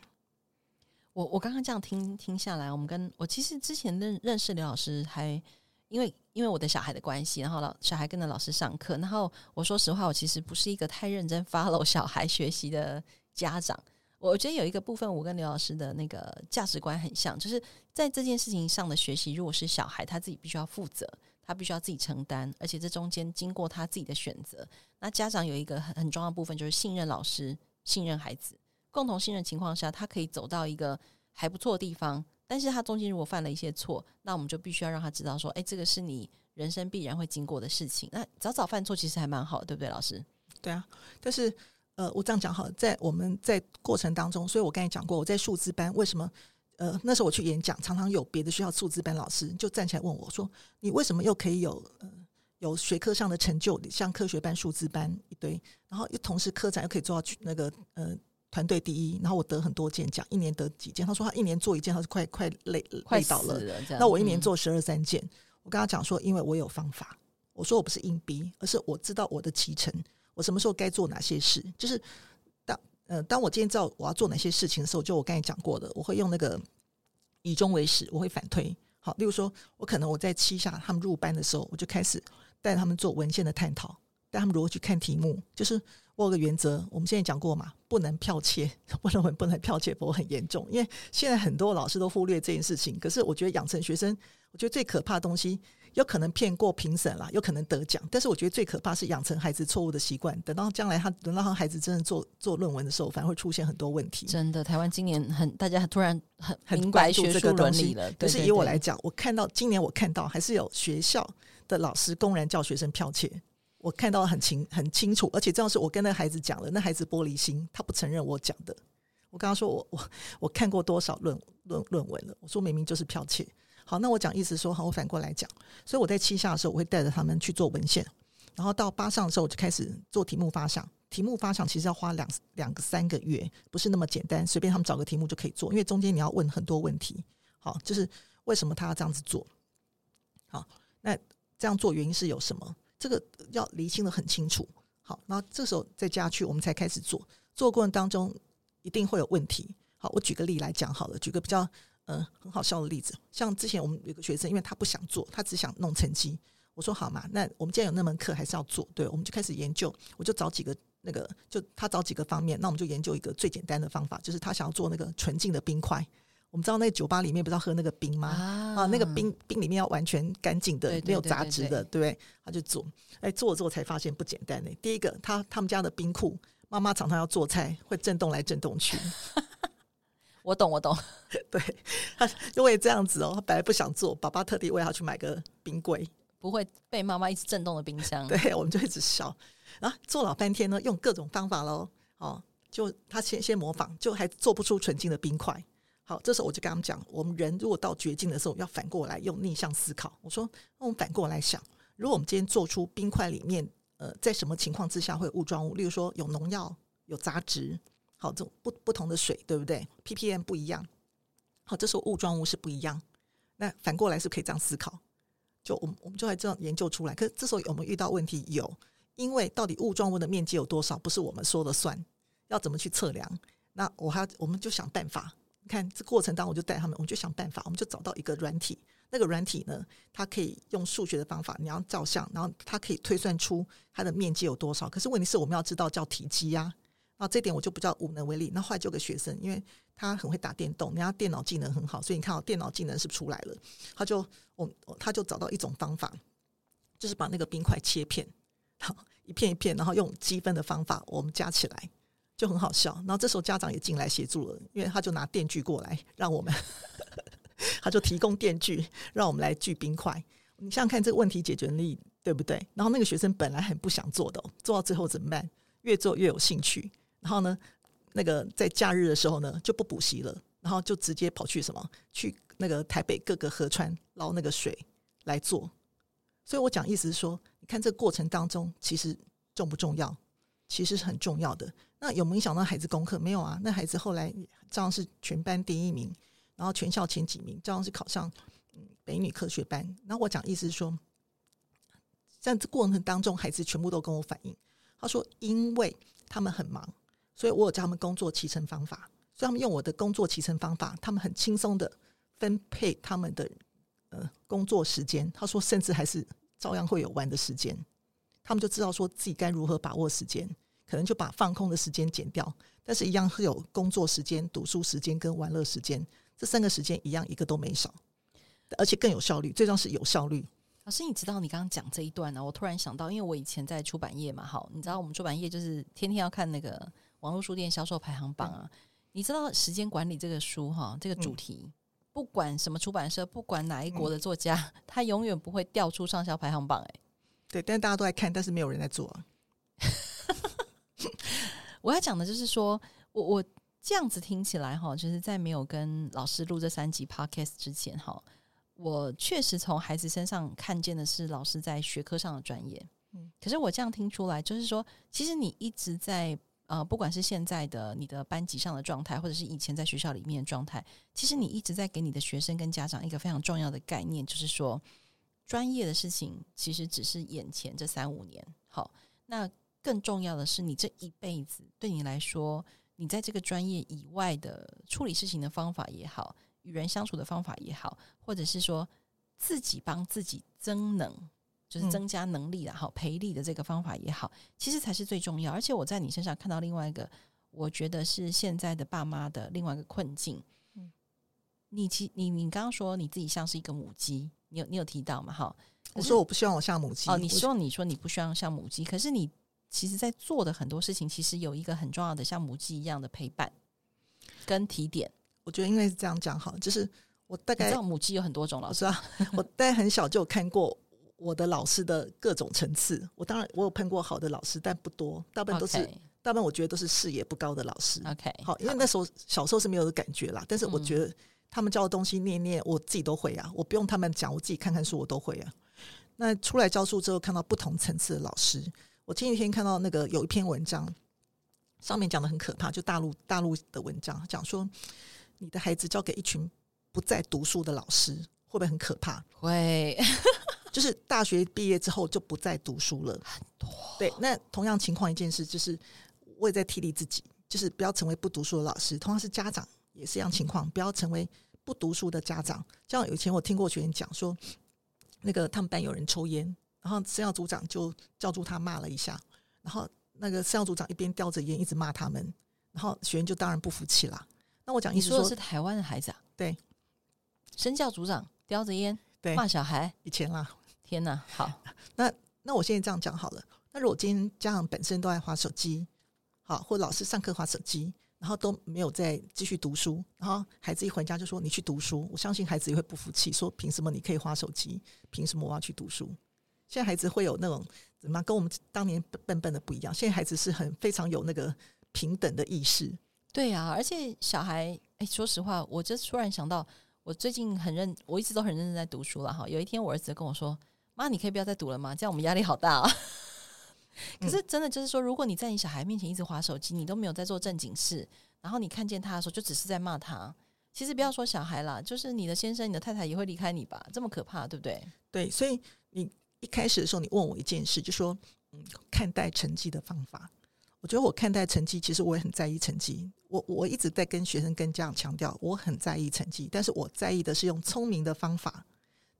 C: 我我刚刚这样听听下来，我们跟我其实之前认认识刘老师还因为因为我的小孩的关系，然后老小孩跟着老师上课，然后我说实话，我其实不是一个太认真 follow 小孩学习的家长。我觉得有一个部分，我跟刘老师的那个价值观很像，就是在这件事情上的学习，如果是小孩他自己必须要负责，他必须要自己承担，而且这中间经过他自己的选择，那家长有一个很很重要的部分，就是信任老师，信任孩子，共同信任情况下，他可以走到一个还不错的地方。但是他中间如果犯了一些错，那我们就必须要让他知道说，哎，这个是你人生必然会经过的事情。那早早犯错其实还蛮好，对不对，老师？
D: 对啊，但是。呃，我这样讲好了，在我们在过程当中，所以我刚才讲过，我在数字班为什么？呃，那时候我去演讲，常常有别的学校数字班老师就站起来问我说：“你为什么又可以有呃有学科上的成就，像科学班、数字班一堆，然后又同时科展又可以做到那个呃团队第一，然后我得很多件奖，一年得几件？他说他一年做一件，他是快快累累倒了。
C: 了
D: 那我一年做十二三件，嗯、我跟他讲说，因为我有方法，我说我不是硬逼，而是我知道我的期程。”我什么时候该做哪些事？就是当呃，当我今天知道我要做哪些事情的时候，就我刚才讲过的，我会用那个以终为始，我会反推。好，例如说，我可能我在七下他们入班的时候，我就开始带他们做文献的探讨，带他们如何去看题目。就是我有个原则，我们现在讲过嘛，不能剽窃，不能不能剽窃，不会很严重。因为现在很多老师都忽略这件事情，可是我觉得养成学生，我觉得最可怕的东西。有可能骗过评审啦，有可能得奖，但是我觉得最可怕是养成孩子错误的习惯。等到将来他等到他孩子真的做做论文的时候，反而会出现很多问题。
C: 真的，台湾今年很大家突然很很关注这个伦理了。
D: 可是以我来讲，我看到今年我看到还是有学校的老师公然叫学生剽窃，我看到很清很清楚，而且这样是我跟那孩子讲了，那孩子玻璃心，他不承认我讲的。我刚刚说我我我看过多少论论论文了，我说明明就是剽窃。好，那我讲意思说，好，我反过来讲。所以我在七下的时候，我会带着他们去做文献，然后到八上的时候，我就开始做题目发想。题目发想其实要花两两个三个月，不是那么简单，随便他们找个题目就可以做，因为中间你要问很多问题。好，就是为什么他要这样子做？好，那这样做原因是有什么？这个要厘清得很清楚。好，那这时候再加去，我们才开始做。做过程当中一定会有问题。好，我举个例来讲好了，举个比较。嗯，很好笑的例子，像之前我们有个学生，因为他不想做，他只想弄成绩。我说好嘛，那我们既然有那门课，还是要做。对，我们就开始研究，我就找几个那个，就他找几个方面，那我们就研究一个最简单的方法，就是他想要做那个纯净的冰块。我们知道那个酒吧里面不是要喝那个冰吗？啊，啊，那个冰冰里面要完全干净的，没有杂质的，对不对？他就做，哎，做了之后才发现不简单呢。第一个，他他们家的冰库，妈妈常常要做菜，会震动来震动去。
C: 我懂，我懂。
D: 对，他因为这样子哦，他本来不想做，爸爸特地为他去买个冰柜，
C: 不会被妈妈一直震动的冰箱。
D: 对，我们就一直笑。啊，做老半天呢，用各种方法喽。哦，就他先先模仿，就还做不出纯净的冰块。好，这时候我就跟他们讲，我们人如果到绝境的时候，要反过来用逆向思考。我说，那我们反过来想，如果我们今天做出冰块里面，呃，在什么情况之下会有雾状物？例如说有农药、有杂质。好，这种不不同的水，对不对？ppm 不一样。好，这时候雾状物是不一样。那反过来是可以这样思考，就我们我们就在这样研究出来。可是这时候有没有遇到问题？有，因为到底雾状物的面积有多少，不是我们说了算，要怎么去测量？那我还要我们就想办法。看这过程当中，我就带他们，我们就想办法，我们就找到一个软体。那个软体呢，它可以用数学的方法，你要照相，然后它可以推算出它的面积有多少。可是问题是我们要知道叫体积呀。啊，这点我就比较无能为力。那后来就有个学生，因为他很会打电动，人家电脑技能很好，所以你看，我电脑技能是出来了？他就我他就找到一种方法，就是把那个冰块切片，好一片一片，然后用积分的方法，我们加起来就很好笑。然后这时候家长也进来协助了，因为他就拿电锯过来，让我们 他就提供电锯，让我们来锯冰块。你想想看，这个问题解决力对不对？然后那个学生本来很不想做的，做到最后怎么办？越做越有兴趣。然后呢，那个在假日的时候呢，就不补习了，然后就直接跑去什么，去那个台北各个河川捞那个水来做。所以我讲意思是说，你看这个过程当中，其实重不重要？其实是很重要的。那有没有影响到孩子功课？没有啊。那孩子后来照样是全班第一名，然后全校前几名，照样是考上北女科学班。然后我讲意思是说，在这过程当中，孩子全部都跟我反映，他说，因为他们很忙。所以我有教他们工作期程方法，所以他们用我的工作期程方法，他们很轻松的分配他们的呃工作时间。他说，甚至还是照样会有玩的时间。他们就知道说自己该如何把握时间，可能就把放空的时间减掉，但是一样会有工作时间、读书时间跟玩乐时间，这三个时间一样一个都没少，而且更有效率。最重要是有效率。
C: 老师，你知道你刚刚讲这一段呢、啊？我突然想到，因为我以前在出版业嘛，好，你知道我们出版业就是天天要看那个网络书店销售排行榜啊。嗯、你知道时间管理这个书哈，这个主题，嗯、不管什么出版社，不管哪一国的作家，嗯、他永远不会掉出畅销排行榜、欸。哎，
D: 对，但是大家都在看，但是没有人在做、啊。
C: 我要讲的就是说，我我这样子听起来哈，就是在没有跟老师录这三集 podcast 之前哈。我确实从孩子身上看见的是老师在学科上的专业，嗯，可是我这样听出来，就是说，其实你一直在呃，不管是现在的你的班级上的状态，或者是以前在学校里面的状态，其实你一直在给你的学生跟家长一个非常重要的概念，就是说，专业的事情其实只是眼前这三五年，好，那更重要的是你这一辈子对你来说，你在这个专业以外的处理事情的方法也好。与人相处的方法也好，或者是说自己帮自己增能，就是增加能力然后培力的这个方法也好，其实才是最重要。而且我在你身上看到另外一个，我觉得是现在的爸妈的另外一个困境。嗯，你其你你刚刚说你自己像是一个母鸡，你有你有提到嘛？哈，
D: 我说我不希望我像母鸡。
C: 哦，你希望你说你不希望像母鸡，可是你其实在做的很多事情，其实有一个很重要的像母鸡一样的陪伴跟提点。
D: 我觉得应该是这样讲好，就是我大概
C: 知道母鸡有很多种老师
D: 啊，我大概很小就有看过我的老师的各种层次。我当然我有碰过好的老师，但不多，大部分都是 Okay. 大部分我觉得都是视野不高的老师。
C: OK，
D: 好，因为那时候小时候是没有的感觉啦，但是我觉得他们教的东西念念我自己都会啊，我不用他们讲，我自己看看书我都会啊。那出来教书之后，看到不同层次的老师，我前几天看到那个有一篇文章，上面讲的很可怕，就大陆大陆的文章讲说。你的孩子交给一群不再读书的老师，会不会很可怕？
C: 会，
D: 就是大学毕业之后就不再读书了。很多对，那同样情况一件事，就是我也在替励自己，就是不要成为不读书的老师。同样是家长也是一样情况，不要成为不读书的家长。像以前我听过学员讲说，那个他们班有人抽烟，然后生教组长就叫住他骂了一下，然后那个生教组长一边叼着烟一直骂他们，然后学员就当然不服气啦。那我讲，
C: 你说的是台湾的孩子啊？
D: 对，
C: 生教组长叼着烟骂小孩，
D: 以前啦。
C: 天哪，好，
D: 那那我现在这样讲好了。那如果今天家长本身都爱滑手机，好，或老师上课滑手机，然后都没有再继续读书，然后孩子一回家就说你去读书，我相信孩子也会不服气，说凭什么你可以滑手机，凭什么我要去读书？现在孩子会有那种怎么跟我们当年笨笨的不一样？现在孩子是很非常有那个平等的意识。
C: 对呀、啊，而且小孩，哎，说实话，我就突然想到，我最近很认，我一直都很认真在读书了哈。有一天，我儿子跟我说：“妈，你可以不要再读了吗？这样我们压力好大啊。”可是真的就是说，如果你在你小孩面前一直划手机，你都没有在做正经事，然后你看见他的时候，就只是在骂他。其实不要说小孩啦，就是你的先生、你的太太也会离开你吧？这么可怕，对不对？
D: 对，所以你一开始的时候，你问我一件事，就说嗯，看待成绩的方法。我觉得我看待成绩，其实我也很在意成绩。我我一直在跟学生、跟家长强调，我很在意成绩，但是我在意的是用聪明的方法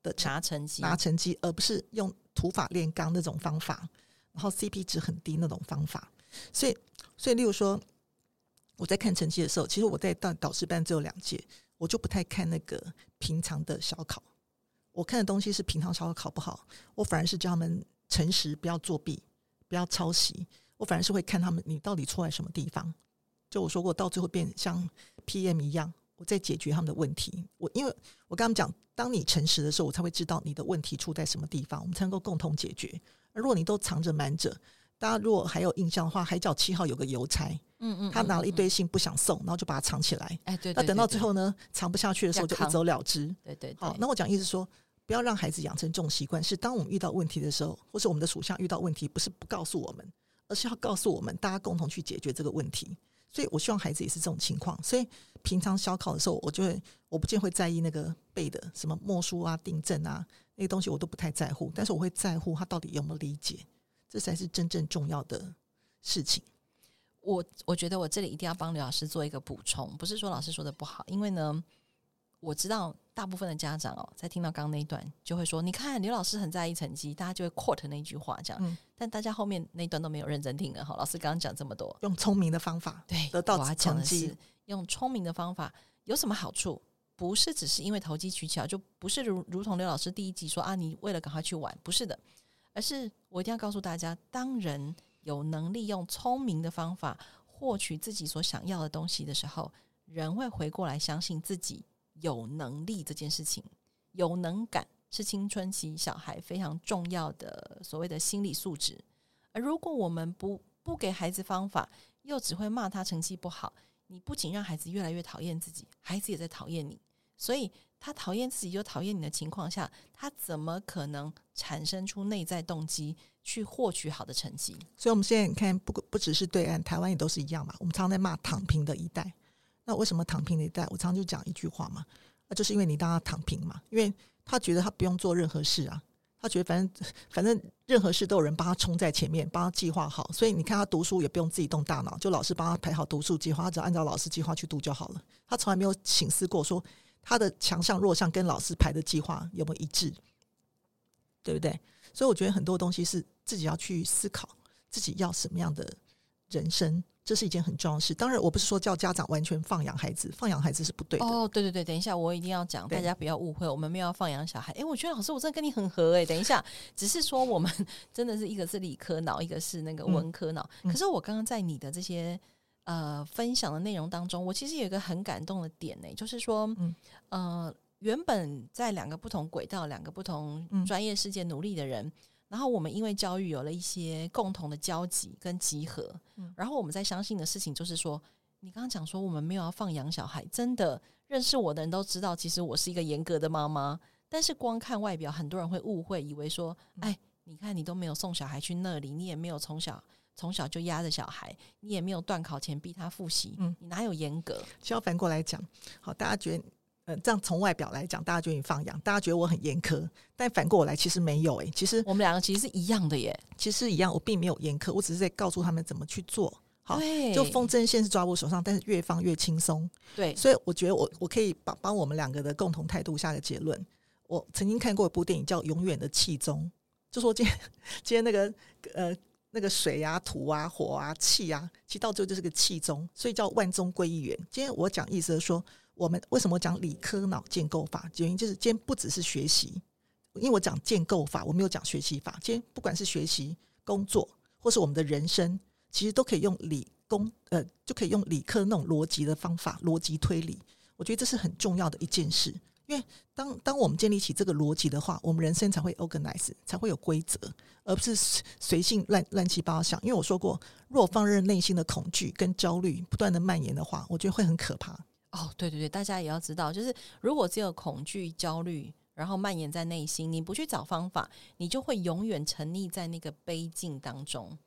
D: 的
C: 拿成绩，
D: 拿成绩，而不是用土法炼钢那种方法，然后 CP 值很低那种方法。所以，所以，例如说，我在看成绩的时候，其实我在导导师班只有两届，我就不太看那个平常的小考。我看的东西是平常小考考不好，我反而是教他们诚实，不要作弊，不要抄袭。我反而是会看他们，你到底错在什么地方？就我说过，到最后变像 PM 一样，我在解决他们的问题。我因为我跟他们讲，当你诚实的时候，我才会知道你的问题出在什么地方，我们才能够共同解决。而如果你都藏着瞒着，大家如果还有印象的话，海角七号有个邮差，嗯嗯，他拿了一堆信不想送，然后就把它藏起来。哎，对，那等到最后呢，藏不下去的时候就一走了之。
C: 对对。
D: 好，那我讲意思说，不要让孩子养成这种习惯，是当我们遇到问题的时候，或是我们的属下遇到问题，不是不告诉我们。而是要告诉我们，大家共同去解决这个问题。所以我希望孩子也是这种情况。所以平常小考的时候，我就会我不见会在意那个背的什么默书啊、订正啊那些东西，我都不太在乎。但是我会在乎他到底有没有理解，这才是真正重要的事情。
C: 我我觉得我这里一定要帮刘老师做一个补充，不是说老师说的不好，因为呢，我知道大部分的家长哦，在听到刚刚那一段，就会说：“你看刘老师很在意成绩，大家就会 quote 那句话这样。嗯”但大家后面那一段都没有认真听了哈。老师刚刚讲这么多，
D: 用聪明的方法
C: 对
D: 得到成绩，
C: 用聪明的方法有什么好处？不是只是因为投机取巧，就不是如如同刘老师第一集说啊，你为了赶快去玩，不是的，而是我一定要告诉大家，当人有能力用聪明的方法获取自己所想要的东西的时候，人会回过来相信自己有能力这件事情。有能感是青春期小孩非常重要的所谓的心理素质。而如果我们不不给孩子方法，又只会骂他成绩不好，你不仅让孩子越来越讨厌自己，孩子也在讨厌你。所以他讨厌自己又讨厌你的情况下，他怎么可能产生出内在动机去获取好的成绩？
D: 所以，我们现在你看，不不只是对岸，台湾也都是一样嘛。我们常常在骂躺平的一代。那为什么躺平的一代？我常常就讲一句话嘛，那就是因为你当他躺平嘛，因为他觉得他不用做任何事啊，他觉得反正反正任何事都有人帮他冲在前面，帮他计划好。所以你看他读书也不用自己动大脑，就老师帮他排好读书计划，他只要按照老师计划去读就好了。他从来没有省思过说。他的强项弱项跟老师排的计划有没有一致，对不对？所以我觉得很多东西是自己要去思考，自己要什么样的人生，这是一件很重要的事。当然，我不是说叫家长完全放养孩子，放养孩子是不对的。
C: 哦，对对对，等一下，我一定要讲，大家不要误会，我们没有要放养小孩。诶，我觉得老师，我真的跟你很合诶。等一下，只是说我们真的是一个是理科脑，一个是那个文科脑。嗯，可是我刚刚在你的这些。呃，分享的内容当中，我其实有一个很感动的点呢，就是说，嗯，呃，原本在两个不同轨道、两个不同专业世界努力的人，嗯，然后我们因为教育有了一些共同的交集跟集合，嗯，然后我们在相信的事情就是说，你刚刚讲说我们没有要放养小孩，真的认识我的人都知道，其实我是一个严格的妈妈，但是光看外表，很多人会误会，以为说，哎，你看你都没有送小孩去那里，你也没有从小。从小就压着小孩，你也没有断考前逼他复习，嗯，你哪有严格？
D: 就要反过来讲，好，大家觉得，呃，这样从外表来讲，大家觉得你放养，大家觉得我很严苛，但反过来其实没有诶、欸，其实
C: 我们两个其实是一样的耶，
D: 其实一样，我并没有严苛，我只是在告诉他们怎么去做，好，就风筝线是抓我手上，但是越放越轻松，
C: 对，
D: 所以我觉得我我可以帮帮我们两个的共同态度下个结论。我曾经看过一部电影叫《永远的气宗》，就说今天今天那个呃。那个水啊、土啊、火啊、气啊，其实到最后就是个气宗，所以叫万宗归一元。今天我讲意思是说，我们为什么讲理科脑建构法？原因就是今天不只是学习，因为我讲建构法，我没有讲学习法。今天不管是学习、工作，或是我们的人生，其实都可以用理工呃，就可以用理科那种逻辑的方法，逻辑推理。我觉得这是很重要的一件事。因为当当我们建立起这个逻辑的话，我们人生才会 organize，才会有规则，而不是随性乱乱七八糟想。因为我说过，若放任内心的恐惧跟焦虑不断的蔓延的话，我觉得会很可怕。
C: 哦，对对对，大家也要知道，就是如果只有恐惧、焦虑，然后蔓延在内心，你不去找方法，你就会永远沉溺在那个悲境当中。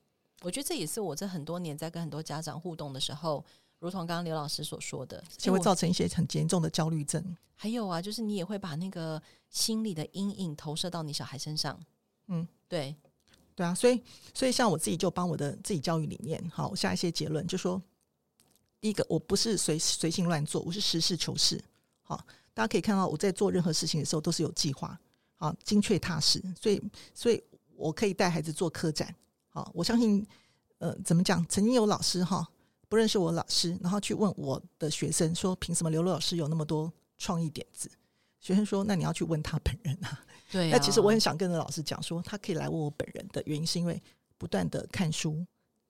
C: 我觉得这也是我这很多年在跟很多家长互动的时候。如同刚刚刘老师所说的，
D: 就会造成一些很严重的焦虑症。
C: 还有啊，就是你也会把那个心理的阴影投射到你小孩身上。嗯，对，
D: 对啊。所以，所以像我自己就帮我的自己教育理念，好，我下一些结论，就说第一个，我不是随随性乱做，我是实事求是。好，大家可以看到我在做任何事情的时候都是有计划，好，精确踏实。所以，所以我可以带孩子做科展。好，我相信，呃，怎么讲？曾经有老师哈。不认识我老师，然后去问我的学生说：“凭什么刘老师有那么多创意点子？”学生说：“那你要去问他本人啊。”
C: 对啊，
D: 那其实我很想跟着老师讲说，他可以来问我本人的原因，是因为不断的看书、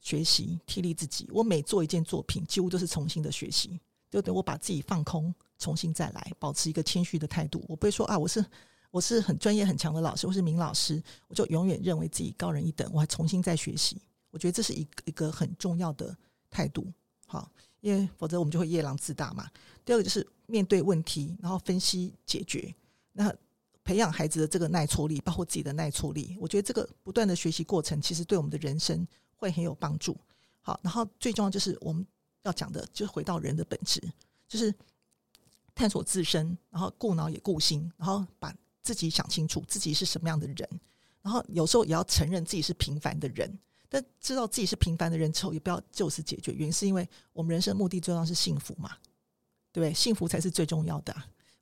D: 学习、替励自己。我每做一件作品，几乎都是重新的学习，就等我把自己放空，重新再来，保持一个谦虚的态度。我不会说啊，我是我是很专业很强的老师，我是名老师，我就永远认为自己高人一等，我还重新再学习。我觉得这是一个一个很重要的。态度好，因为否则我们就会夜郎自大嘛。第二个就是面对问题，然后分析解决，那培养孩子的这个耐挫力，包括自己的耐挫力。我觉得这个不断的学习过程，其实对我们的人生会很有帮助。好，然后最重要就是我们要讲的，就是回到人的本质，就是探索自身，然后顾脑也顾心，然后把自己想清楚自己是什么样的人，然后有时候也要承认自己是平凡的人。但知道自己是平凡的人之后，也不要就此解决。原因是因为我们人生目的最重要是幸福嘛，对不对？幸福才是最重要的。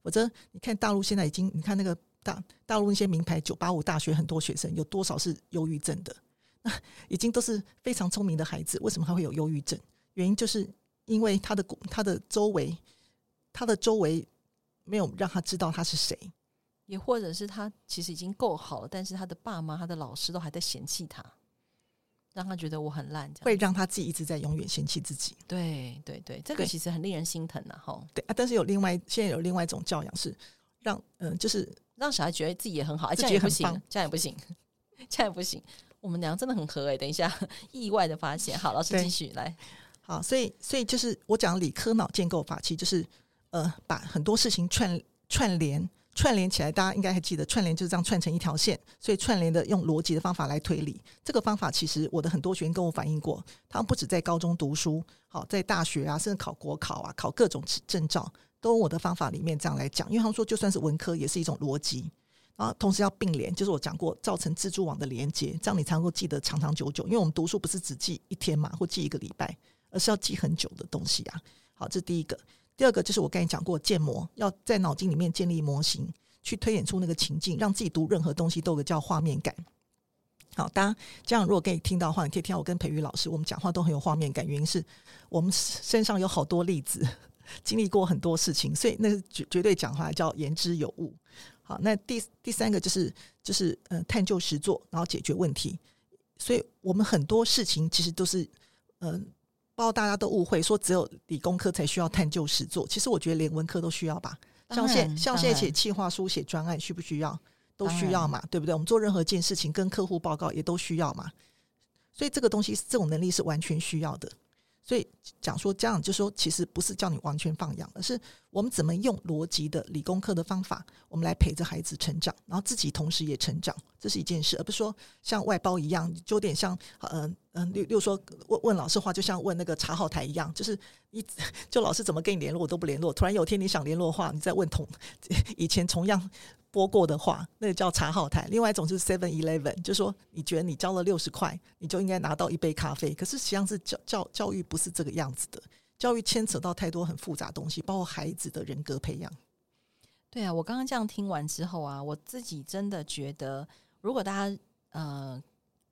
D: 否则你看大陆现在已经，你看那个大大陆那些名牌九八五大学很多学生有多少是忧郁症的？那 已经都是非常聪明的孩子，为什么他会有忧郁症？原因就是因为他的他的周围，他的周围没有让他知道他是谁，
C: 也或者是他其实已经够好了，但是他的爸妈、他的老师都还在嫌弃他，让他觉得我很烂，
D: 会让他自己一直在永远嫌弃自己。
C: 对对对，这个其实很令人心疼呐，哈。
D: 对啊，但是有另外现在有另外一种教养是让嗯、呃，就是
C: 让小孩觉得自己也很好，哎，这样也不行，这样也不行，这样也不行。我们俩真的很合哎、欸，等一下意外的发现，好，老师继续来。
D: 好，所以所以就是我讲理科脑建构法，其实就是呃，把很多事情串串联串联起来。大家应该还记得，串联就是这样串成一条线。所以串联的用逻辑的方法来推理，这个方法其实我的很多学员跟我反映过，他们不止在高中读书，好，在大学啊，甚至考国考啊，考各种证照，都用我的方法里面这样来讲。因为他们说，就算是文科，也是一种逻辑。啊同时要并联，就是我讲过造成蜘蛛网的连接，这样你才能够记得长长久久。因为我们读书不是只记一天嘛，或记一个礼拜，而是要记很久的东西啊。好，这是第一个。第二个就是我刚才讲过建模，要在脑筋里面建立模型，去推演出那个情境，让自己读任何东西都有个叫画面感。好，大家这样如果可以听到的话，你可以听到我跟培育老师，我们讲话都很有画面感，原因是我们身上有好多例子，经历过很多事情，所以那绝绝对讲话叫言之有物。好，那第第三个就是就是呃探究实作，然后解决问题。所以我们很多事情其实都是嗯、呃，包括大家都误会说只有理工科才需要探究实作，其实我觉得连文科都需要吧。像现像现在写企划书、写专案需不需要？都需要嘛，对不对？我们做任何一件事情跟客户报告也都需要嘛。所以这个东西这种能力是完全需要的。所以讲说这样，就说其实不是叫你完全放养，而是我们怎么用逻辑的理工科的方法，我们来陪着孩子成长，然后自己同时也成长，这是一件事，而不是说像外包一样，就有点像嗯嗯，例如说问问老师话，就像问那个查号台一样，就是你 就老师怎么跟你联络我都不联络，突然有天你想联络的话，你再问同 以前同样。播过的话，那个叫查号台。另外一种是 Seven Eleven，就是说你觉得你交了六十块，你就应该拿到一杯咖啡。可是实际上是教教教育不是这个样子的，教育牵扯到太多很复杂东西，包括孩子的人格培养。
C: 对啊，我刚刚这样听完之后啊，我自己真的觉得，如果大家呃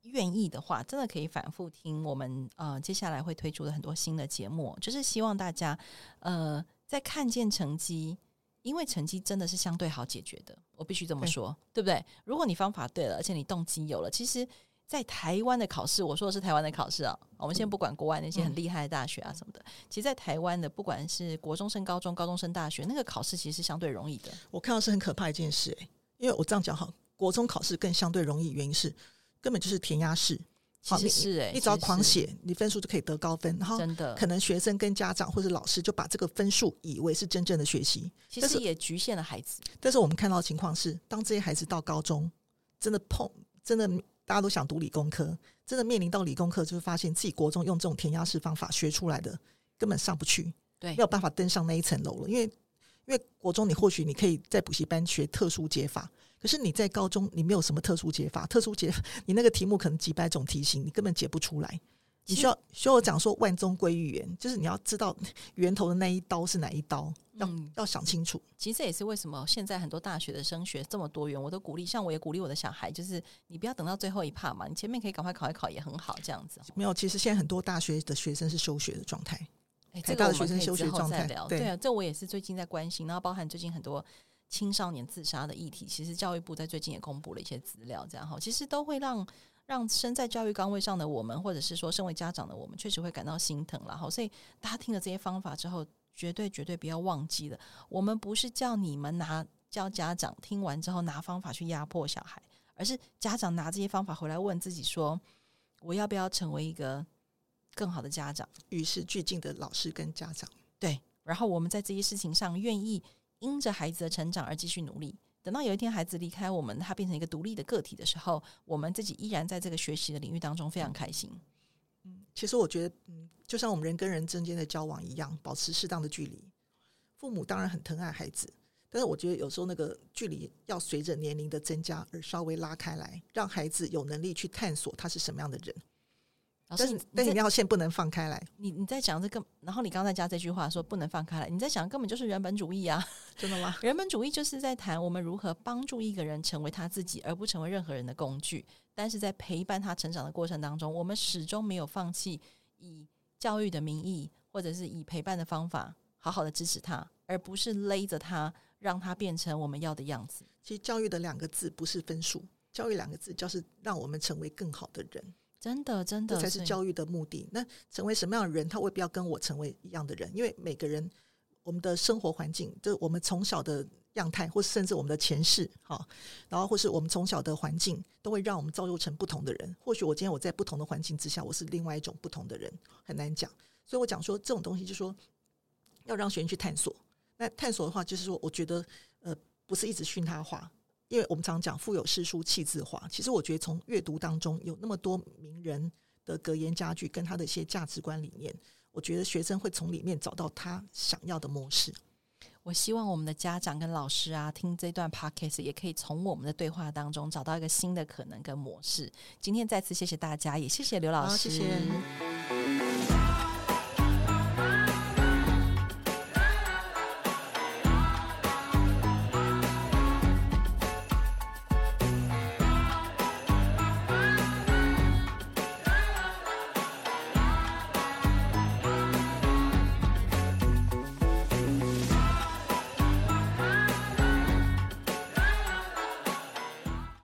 C: 愿意的话，真的可以反复听我们呃接下来会推出的很多新的节目，就是希望大家呃在看见成绩。因为成绩真的是相对好解决的，我必须这么说，对，对不对？如果你方法对了，而且你动机有了，其实，在台湾的考试，我说的是台湾的考试啊，我们先不管国外那些很厉害的大学啊什么的，嗯、其实，在台湾的不管是国中升高中、高中升大学，那个考试其实是相对容易的。
D: 我看到是很可怕一件事，诶，因为我这样讲哈，国中考试更相对容易，原因是根本就是填鸭式。
C: 其实是哎、欸，
D: 你只要狂写，你分数就可以得高分。然后真的，可能学生跟家长或者老师就把这个分数以为是真正的学习，
C: 其实也局限了孩子。
D: 但是我们看到的情况是，当这些孩子到高中，真的碰，真的大家都想读理工科，真的面临到理工科，就会发现自己国中用这种填鸭式方法学出来的根本上不去，对，没有办法登上那一层楼了。因为，因为国中你或许你可以在补习班学特殊解法。可是你在高中，你没有什么特殊解法，特殊解法，你那个题目可能几百种题型，你根本解不出来。你需要需要我讲说万中归一元，就是你要知道 源头的那一刀是哪一刀，要、嗯、要想清楚。
C: 其实这也是为什么现在很多大学的升学这么多元，我都鼓励，像我也鼓励我的小孩，就是你不要等到最后一趴嘛，你前面可以赶快考一考也很好，这样子。
D: 没有，其实现在很多大学的学生是休学的状态，
C: 哎，这个我们可以之后再聊。对啊，这我也是最近在关心，然后包含最近很多。青少年自杀的议题，其实教育部在最近也公布了一些资料，这样哈，其实都会让让身在教育岗位上的我们，或者是说身为家长的我们，确实会感到心疼了哈。所以大家听了这些方法之后，绝对绝对不要忘记了，我们不是叫你们拿教家长听完之后拿方法去压迫小孩，而是家长拿这些方法回来问自己说，我要不要成为一个更好的家长，
D: 与时俱进的老师跟家长。
C: 对，然后我们在这些事情上愿意。因着孩子的成长而继续努力，等到有一天孩子离开我们，他变成一个独立的个体的时候，我们自己依然在这个学习的领域当中非常开心。
D: 嗯，其实我觉得，嗯，就像我们人跟人之间的交往一样，保持适当的距离。父母当然很疼爱孩子，但是我觉得有时候那个距离要随着年龄的增加而稍微拉开来，让孩子有能力去探索他是什么样的人。但是但是你要线不能放开来。
C: 你你在讲这个，然后你刚才加这句话说不能放开来，你在讲根本就是人本主义啊！
D: 真的吗？
C: 人本主义就是在谈我们如何帮助一个人成为他自己，而不成为任何人的工具。但是在陪伴他成长的过程当中，我们始终没有放弃以教育的名义，或者是以陪伴的方法，好好的支持他，而不是勒着他，让他变成我们要的样子。
D: 其实教育的两个字不是分数，教育两个字就是让我们成为更好的人。
C: 真的，真的，
D: 这才是教育的目的。那成为什么样的人，他未必要跟我成为一样的人，因为每个人我们的生活环境，就我们从小的样态，或甚至我们的前世，哈，然后或是我们从小的环境，都会让我们造就成不同的人。或许我今天我在不同的环境之下，我是另外一种不同的人，很难讲。所以我讲说这种东西，就是说要让学生去探索。那探索的话，就是说，我觉得呃，不是一直训他画。因为我们常讲“腹有诗书气自华”，其实我觉得从阅读当中有那么多名人的格言佳句，跟他的一些价值观理念，我觉得学生会从里面找到他想要的模式。
C: 我希望我们的家长跟老师啊，听这段 podcast 也可以从我们的对话当中找到一个新的可能跟模式。今天再次谢谢大家，也谢谢刘老师。
D: 谢谢。